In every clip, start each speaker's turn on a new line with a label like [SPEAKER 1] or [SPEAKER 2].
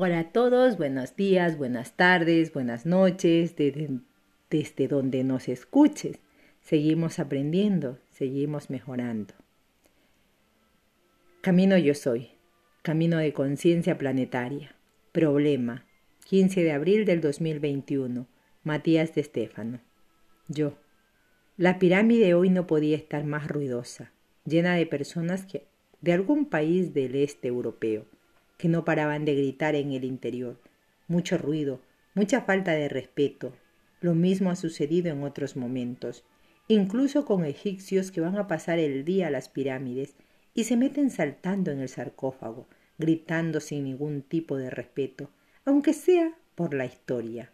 [SPEAKER 1] Hola a todos, buenos días, buenas tardes, buenas noches, desde, desde donde nos escuches. Seguimos aprendiendo, seguimos mejorando. Camino yo soy, camino de conciencia planetaria. Problema, 15 de abril del 2021, Matías de Estéfano. Yo. La pirámide hoy no podía estar más ruidosa, llena de personas que, de algún país del este europeo que no paraban de gritar en el interior. Mucho ruido, mucha falta de respeto. Lo mismo ha sucedido en otros momentos, incluso con egipcios que van a pasar el día a las pirámides y se meten saltando en el sarcófago, gritando sin ningún tipo de respeto, aunque sea por la historia.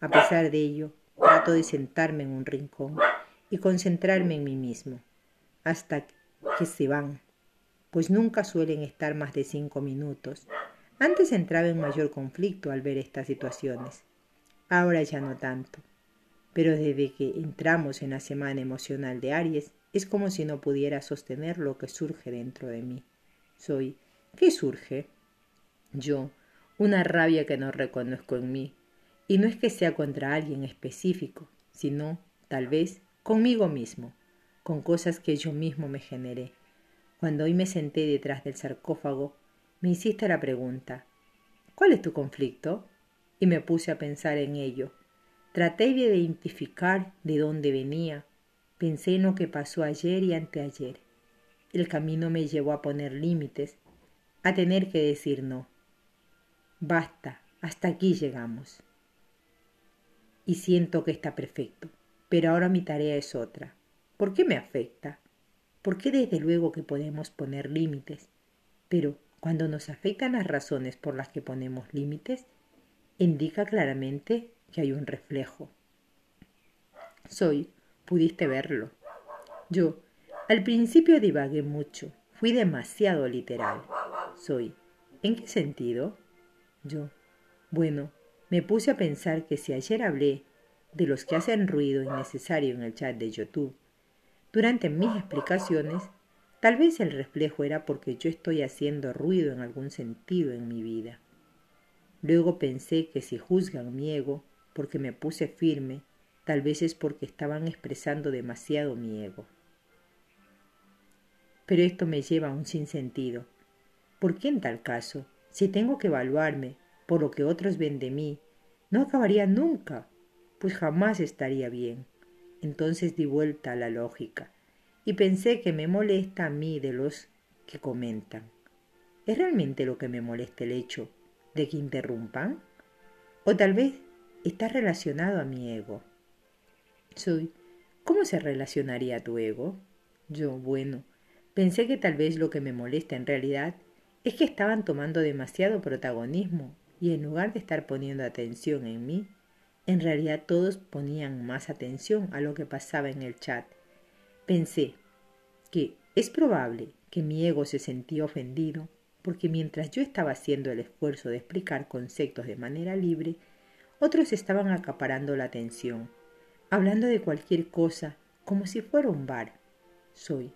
[SPEAKER 1] A pesar de ello, trato de sentarme en un rincón y concentrarme en mí mismo, hasta que se van pues nunca suelen estar más de cinco minutos. Antes entraba en mayor conflicto al ver estas situaciones. Ahora ya no tanto. Pero desde que entramos en la semana emocional de Aries, es como si no pudiera sostener lo que surge dentro de mí. Soy, ¿qué surge? Yo, una rabia que no reconozco en mí. Y no es que sea contra alguien específico, sino, tal vez, conmigo mismo, con cosas que yo mismo me generé. Cuando hoy me senté detrás del sarcófago, me hiciste la pregunta, ¿cuál es tu conflicto? Y me puse a pensar en ello. Traté de identificar de dónde venía. Pensé en lo que pasó ayer y anteayer. El camino me llevó a poner límites, a tener que decir no. Basta, hasta aquí llegamos. Y siento que está perfecto, pero ahora mi tarea es otra. ¿Por qué me afecta? Porque desde luego que podemos poner límites, pero cuando nos afectan las razones por las que ponemos límites, indica claramente que hay un reflejo. Soy, pudiste verlo. Yo, al principio divagué mucho, fui demasiado literal. Soy, ¿en qué sentido? Yo, bueno, me puse a pensar que si ayer hablé de los que hacen ruido innecesario en el chat de YouTube, durante mis explicaciones, tal vez el reflejo era porque yo estoy haciendo ruido en algún sentido en mi vida. Luego pensé que si juzgan mi ego porque me puse firme, tal vez es porque estaban expresando demasiado mi ego. Pero esto me lleva a un sinsentido. ¿Por qué en tal caso, si tengo que evaluarme por lo que otros ven de mí, no acabaría nunca, pues jamás estaría bien? Entonces di vuelta a la lógica y pensé que me molesta a mí de los que comentan. ¿Es realmente lo que me molesta el hecho de que interrumpan? O tal vez está relacionado a mi ego. Soy, ¿cómo se relacionaría tu ego? Yo, bueno, pensé que tal vez lo que me molesta en realidad es que estaban tomando demasiado protagonismo y en lugar de estar poniendo atención en mí, en realidad todos ponían más atención a lo que pasaba en el chat. Pensé que es probable que mi ego se sentía ofendido porque mientras yo estaba haciendo el esfuerzo de explicar conceptos de manera libre, otros estaban acaparando la atención, hablando de cualquier cosa como si fuera un bar. Soy.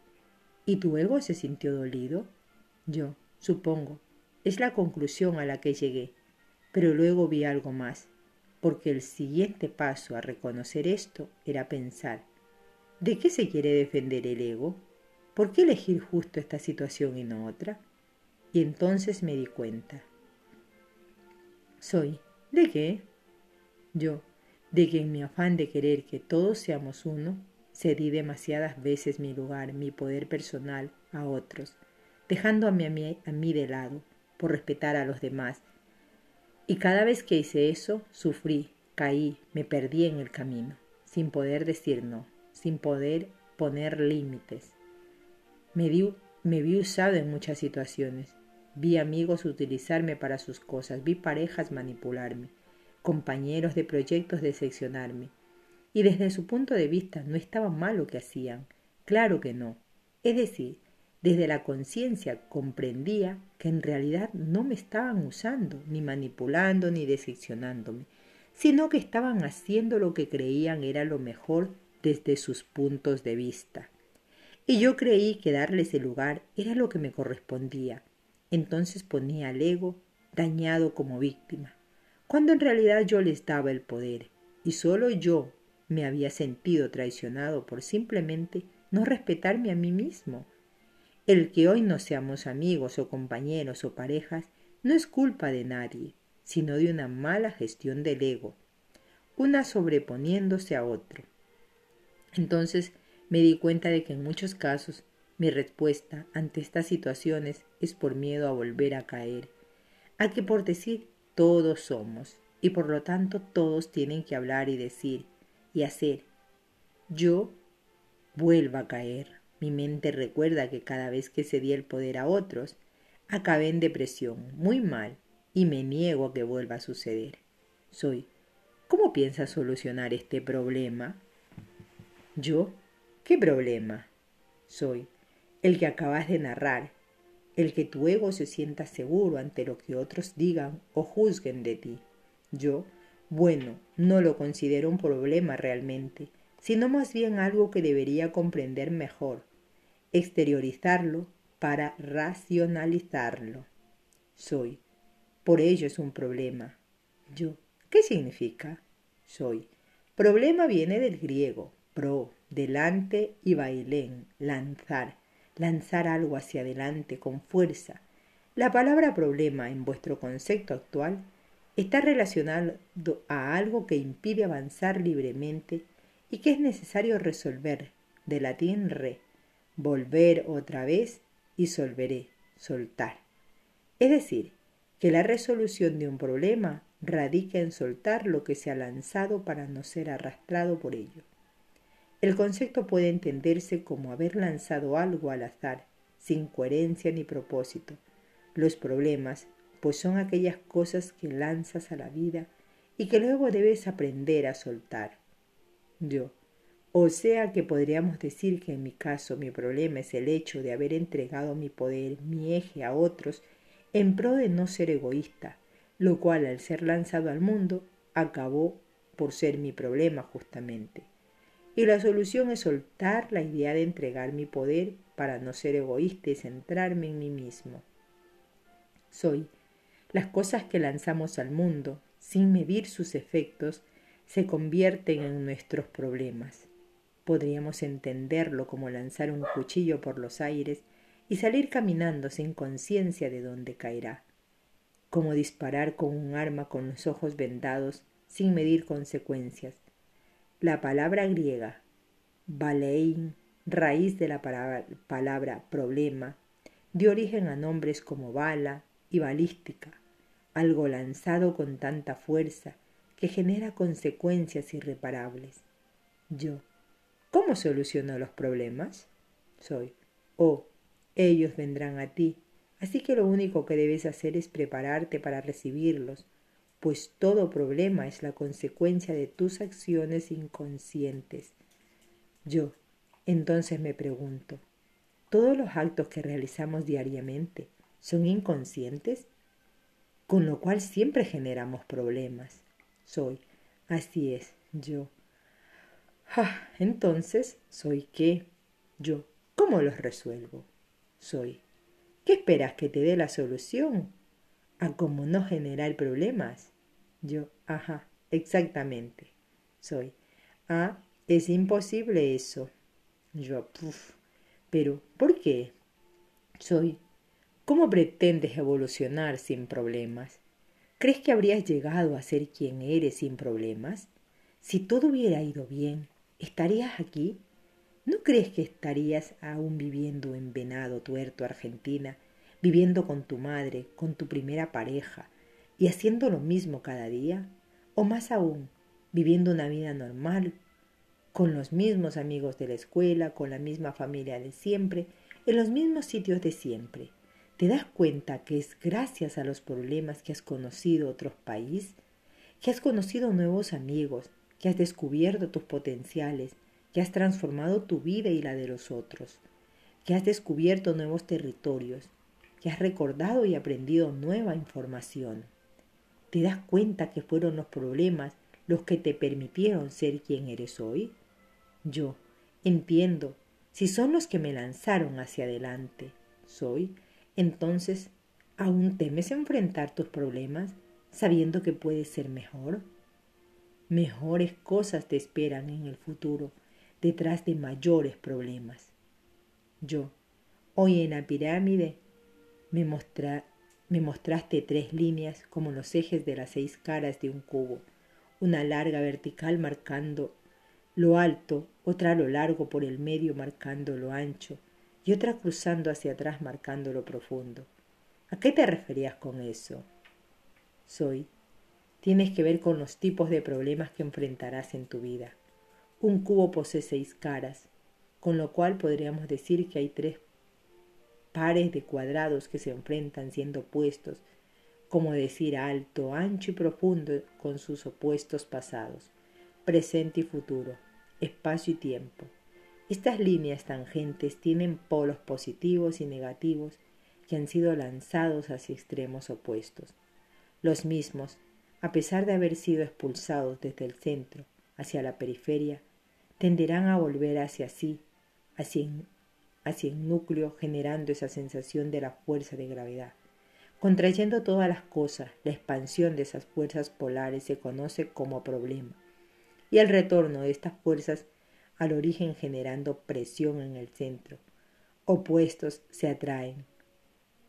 [SPEAKER 1] ¿Y tu ego se sintió dolido? Yo, supongo. Es la conclusión a la que llegué. Pero luego vi algo más porque el siguiente paso a reconocer esto era pensar, ¿de qué se quiere defender el ego? ¿Por qué elegir justo esta situación y no otra? Y entonces me di cuenta. Soy, ¿de qué? Yo, de que en mi afán de querer que todos seamos uno, cedí demasiadas veces mi lugar, mi poder personal a otros, dejando a mí, a mí, de lado, por respetar a los demás y cada vez que hice eso, sufrí, caí, me perdí en el camino, sin poder decir no, sin poder poner límites. Me, vi usado en muchas situaciones. Vi amigos utilizarme para sus cosas, vi parejas manipularme, compañeros de proyectos decepcionarme. Y desde su punto de vista no estaba mal lo que hacían. Claro que no. Es decir, desde la conciencia comprendía que en realidad no me estaban usando, ni manipulando, ni decepcionándome, sino que estaban haciendo lo que creían era lo mejor desde sus puntos de vista. Y yo creí que darles el lugar era lo que me correspondía. Entonces ponía al ego dañado como víctima, cuando en realidad yo les daba el poder y solo yo me había sentido traicionado por simplemente no respetarme a mí mismo. El que hoy no seamos amigos o compañeros o parejas no es culpa de nadie, sino de una mala gestión del ego, una sobreponiéndose a otro. Entonces me di cuenta de que en muchos casos mi respuesta ante estas situaciones es por miedo a volver a caer, a que por decir todos somos, y por lo tanto todos tienen que hablar y decir y hacer. Yo vuelvo a caer. Mi mente recuerda que cada vez que cedí el poder a otros, acabé en depresión, muy mal, y me niego a que vuelva a suceder. Soy, ¿cómo piensas solucionar este problema? Yo, ¿qué problema? Soy, el que acabas de narrar, el que tu ego se sienta seguro ante lo que otros digan o juzguen de ti. Yo, bueno, no lo considero un problema realmente, sino más bien algo que debería comprender mejor, exteriorizarlo para racionalizarlo. Soy. Por ello es un problema. Yo. ¿Qué significa? Soy. Problema viene del griego, pro, delante y bailén, lanzar lanzar algo hacia adelante con fuerza. La palabra problema en vuestro concepto actual está relacionado a algo que impide avanzar libremente y que es necesario resolver, de latín re, volver otra vez y solveré, soltar. Es decir, que la resolución de un problema radica en soltar lo que se ha lanzado para no ser arrastrado por ello. El concepto puede entenderse como haber lanzado algo al azar, sin coherencia ni propósito. Los problemas, pues son aquellas cosas que lanzas a la vida y que luego debes aprender a soltar. Yo. O sea que podríamos decir que en mi caso mi problema es el hecho de haber entregado mi poder, mi eje a otros, en pro de no ser egoísta, lo cual al ser lanzado al mundo acabó por ser mi problema justamente. Y la solución es soltar la idea de entregar mi poder para no ser egoísta y centrarme en mí mismo. Soy. Las cosas que lanzamos al mundo, sin medir sus efectos, se convierten en nuestros problemas. Podríamos entenderlo como lanzar un cuchillo por los aires y salir caminando sin conciencia de dónde caerá, como disparar con un arma con los ojos vendados sin medir consecuencias, la palabra griega balein, raíz de la palabra, problema, dio origen a nombres como bala y balística, algo lanzado con tanta fuerza que genera consecuencias irreparables. Yo, ¿cómo soluciono los problemas? Soy, oh, ellos vendrán a ti, así que lo único que debes hacer es prepararte para recibirlos, pues todo problema es la consecuencia de tus acciones inconscientes. Yo, entonces me pregunto, ¿todos los actos que realizamos diariamente son inconscientes? Con lo cual siempre generamos problemas. Soy, así es, yo. Ah, entonces, ¿soy qué? Yo, ¿cómo los resuelvo? Soy, ¿qué esperas que te dé la solución? A cómo no generar problemas. Yo, ajá, exactamente. Soy. Ah, es imposible eso. Yo, puf. Pero, ¿por qué? Soy. ¿Cómo pretendes evolucionar sin problemas? ¿Crees que habrías llegado a ser quien eres sin problemas? Si todo hubiera ido bien, ¿estarías aquí? ¿No crees que estarías aún viviendo en Venado Tuerto, Argentina, viviendo con tu madre, con tu primera pareja, y haciendo lo mismo cada día, o más aún, viviendo una vida normal, con los mismos amigos de la escuela, con la misma familia de siempre, en los mismos sitios de siempre. ¿Te das cuenta que es gracias a los problemas que has conocido otros países, que has conocido nuevos amigos, que has descubierto tus potenciales, que has transformado tu vida y la de los otros, que has descubierto nuevos territorios, que has recordado y aprendido nueva información? ¿Te das cuenta que fueron los problemas los que te permitieron ser quien eres hoy? Yo entiendo, si son los que me lanzaron hacia adelante, soy, entonces ¿Aún temes enfrentar tus problemas sabiendo que puedes ser mejor? Mejores cosas te esperan en el futuro detrás de mayores problemas. Yo, hoy en la pirámide, me, me mostraste tres líneas como los ejes de las seis caras de un cubo, una larga vertical marcando lo alto, otra lo largo por el medio marcando lo ancho, y otra cruzando hacia atrás marcando lo profundo. ¿A qué te referías con eso? Soy. Tienes que ver con los tipos de problemas que enfrentarás en tu vida. Un cubo posee seis caras, con lo cual podríamos decir que hay tres pares de cuadrados que se enfrentan siendo opuestos, como decir alto, ancho y profundo con sus opuestos pasados, presente y futuro, espacio y tiempo. Estas líneas tangentes tienen polos positivos y negativos que han sido lanzados hacia extremos opuestos. Los mismos, a pesar de haber sido expulsados desde el centro hacia la periferia, tenderán a volver hacia sí, hacia, el núcleo, generando esa sensación de la fuerza de gravedad. Contrayendo todas las cosas, la expansión de esas fuerzas polares se conoce como problema, y el retorno de estas fuerzas al origen generando presión en el centro. Opuestos se atraen.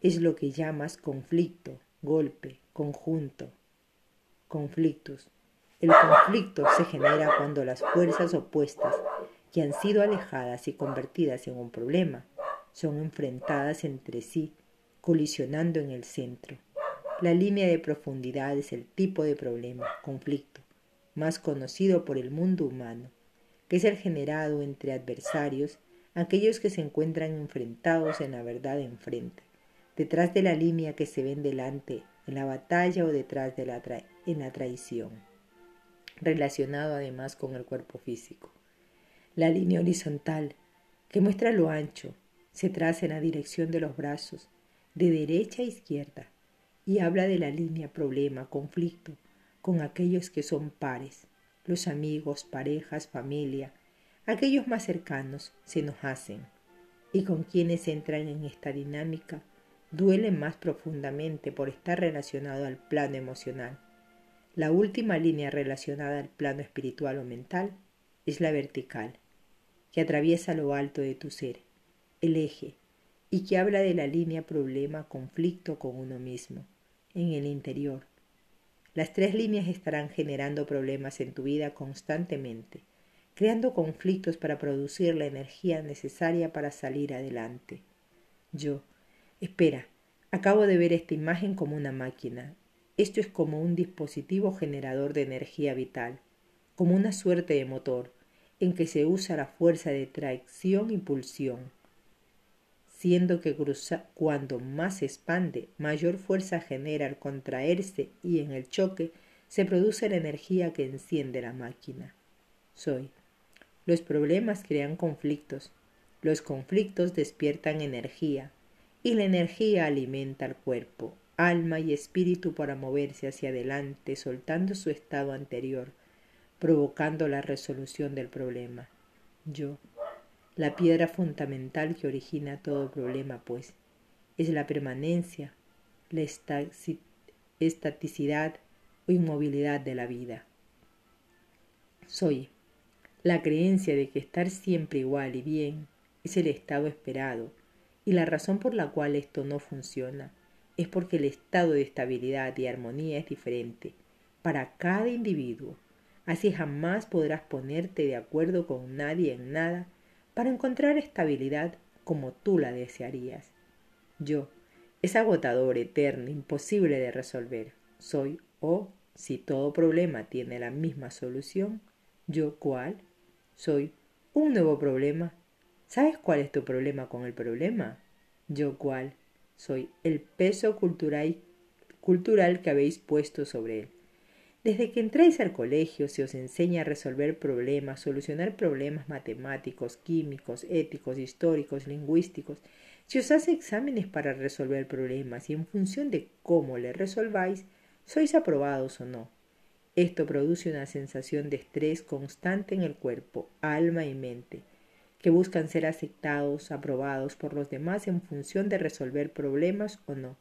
[SPEAKER 1] Es lo que llamas conflicto, golpe, conjunto. Conflictos. El conflicto se genera cuando las fuerzas opuestas, que han sido alejadas y convertidas en un problema, son enfrentadas entre sí, colisionando en el centro. La línea de profundidad es el tipo de problema, conflicto, más conocido por el mundo humano que es el generado entre adversarios, aquellos que se encuentran enfrentados en la verdad enfrente, detrás de la línea que se ven delante en la batalla o detrás de la en la traición, relacionado además con el cuerpo físico. La línea horizontal, que muestra lo ancho, se traza en la dirección de los brazos, de derecha a izquierda, y habla de la línea problema, conflicto, con aquellos que son pares, los amigos, parejas, familia, aquellos más cercanos se nos hacen, y con quienes entran en esta dinámica duelen más profundamente por estar relacionado al plano emocional. La última línea relacionada al plano espiritual o mental es la vertical, que atraviesa lo alto de tu ser, el eje, y que habla de la línea problema-conflicto con uno mismo, en el interior, las tres líneas estarán generando problemas en tu vida constantemente, creando conflictos para producir la energía necesaria para salir adelante. Yo, espera, acabo de ver esta imagen como una máquina. Esto es como un dispositivo generador de energía vital, como una suerte de motor, en que se usa la fuerza de tracción y pulsión siendo que cuando más se expande, mayor fuerza genera al contraerse y en el choque se produce la energía que enciende la máquina. Soy. Los problemas crean conflictos, los conflictos despiertan energía, y la energía alimenta al cuerpo, alma y espíritu para moverse hacia adelante, soltando su estado anterior, provocando la resolución del problema. Yo, la piedra fundamental que origina todo problema, pues, es la permanencia, la estaticidad o inmovilidad de la vida. Soy la creencia de que estar siempre igual y bien es el estado esperado, y la razón por la cual esto no funciona es porque el estado de estabilidad y armonía es diferente para cada individuo. Así jamás podrás ponerte de acuerdo con nadie en nada para encontrar estabilidad como tú la desearías. Yo, es agotador, eterno, imposible de resolver. Soy, o si todo problema tiene la misma solución, yo cuál? Soy un nuevo problema. ¿Sabes cuál es tu problema con el problema? Yo cuál? Soy el peso cultural, que habéis puesto sobre él. Desde que entráis al colegio se os enseña a resolver problemas, solucionar problemas matemáticos, químicos, éticos, históricos, lingüísticos. Se os hace exámenes para resolver problemas y en función de cómo le resolváis, sois aprobados o no. Esto produce una sensación de estrés constante en el cuerpo, alma y mente, que buscan ser aceptados, aprobados por los demás en función de resolver problemas o no.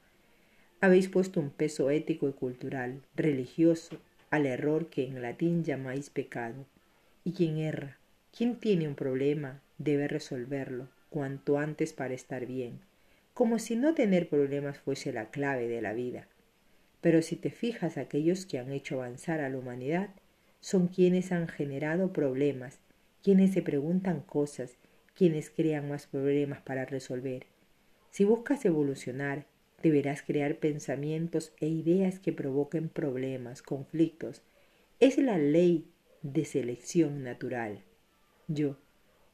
[SPEAKER 1] Habéis puesto un peso ético y cultural, religioso, al error que en latín llamáis pecado. Y quien erra, quien tiene un problema, debe resolverlo cuanto antes para estar bien, como si no tener problemas fuese la clave de la vida. Pero si te fijas, aquellos que han hecho avanzar a la humanidad son quienes han generado problemas, quienes se preguntan cosas, quienes crean más problemas para resolver. Si buscas evolucionar, deberás crear pensamientos e ideas que provoquen problemas, conflictos. Es la ley de selección natural. Yo,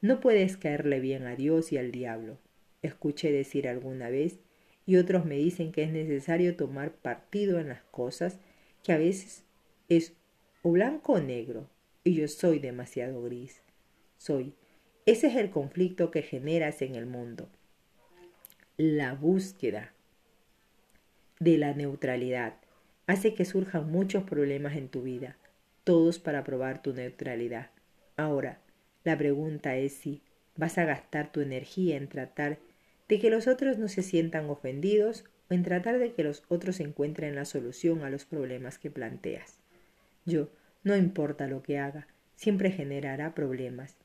[SPEAKER 1] no puedes caerle bien a Dios y al diablo. Escuché decir alguna vez, y otros me dicen que es necesario tomar partido en las cosas, que a veces es o blanco o negro, y yo soy demasiado gris. Soy. Ese es el conflicto que generas en el mundo. La búsqueda de la neutralidad hace que surjan muchos problemas en tu vida, todos para probar tu neutralidad. Ahora, la pregunta es si vas a gastar tu energía en tratar de que los otros no se sientan ofendidos o en tratar de que los otros encuentren la solución a los problemas que planteas. Yo, no importa lo que haga, siempre generará problemas.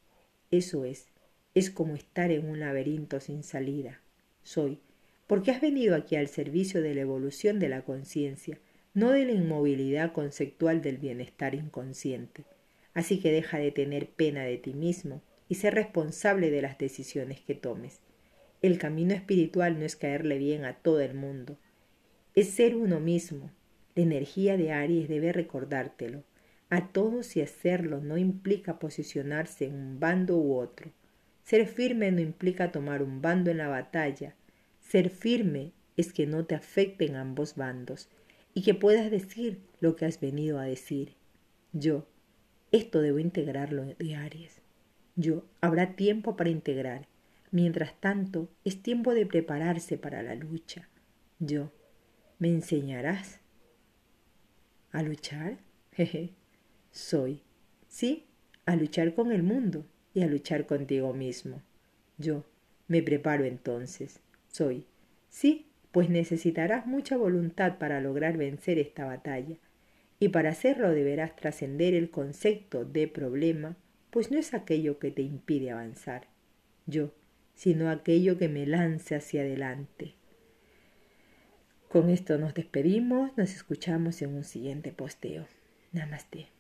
[SPEAKER 1] Eso es, es como estar en un laberinto sin salida. Soy, porque has venido aquí al servicio de la evolución de la conciencia, no de la inmovilidad conceptual del bienestar inconsciente. Así que deja de tener pena de ti mismo y sé responsable de las decisiones que tomes. El camino espiritual no es caerle bien a todo el mundo, es ser uno mismo. La energía de Aries debe recordártelo. A todos y hacerlo no implica posicionarse en un bando u otro. Ser firme no implica tomar un bando en la batalla. Ser firme es que no te afecten ambos bandos y que puedas decir lo que has venido a decir. Yo, esto debo integrarlo de Aries. Yo, habrá tiempo para integrar. Mientras tanto, es tiempo de prepararse para la lucha. Yo, ¿me enseñarás a luchar? Jeje, soy. Sí, a luchar con el mundo y a luchar contigo mismo. Yo, me preparo entonces. Soy. Sí, pues necesitarás mucha voluntad para lograr vencer esta batalla y para hacerlo deberás trascender el concepto de problema, pues no es aquello que te impide avanzar, yo, sino aquello que me lance hacia adelante. Con esto nos despedimos, nos escuchamos en un siguiente posteo. Namaste.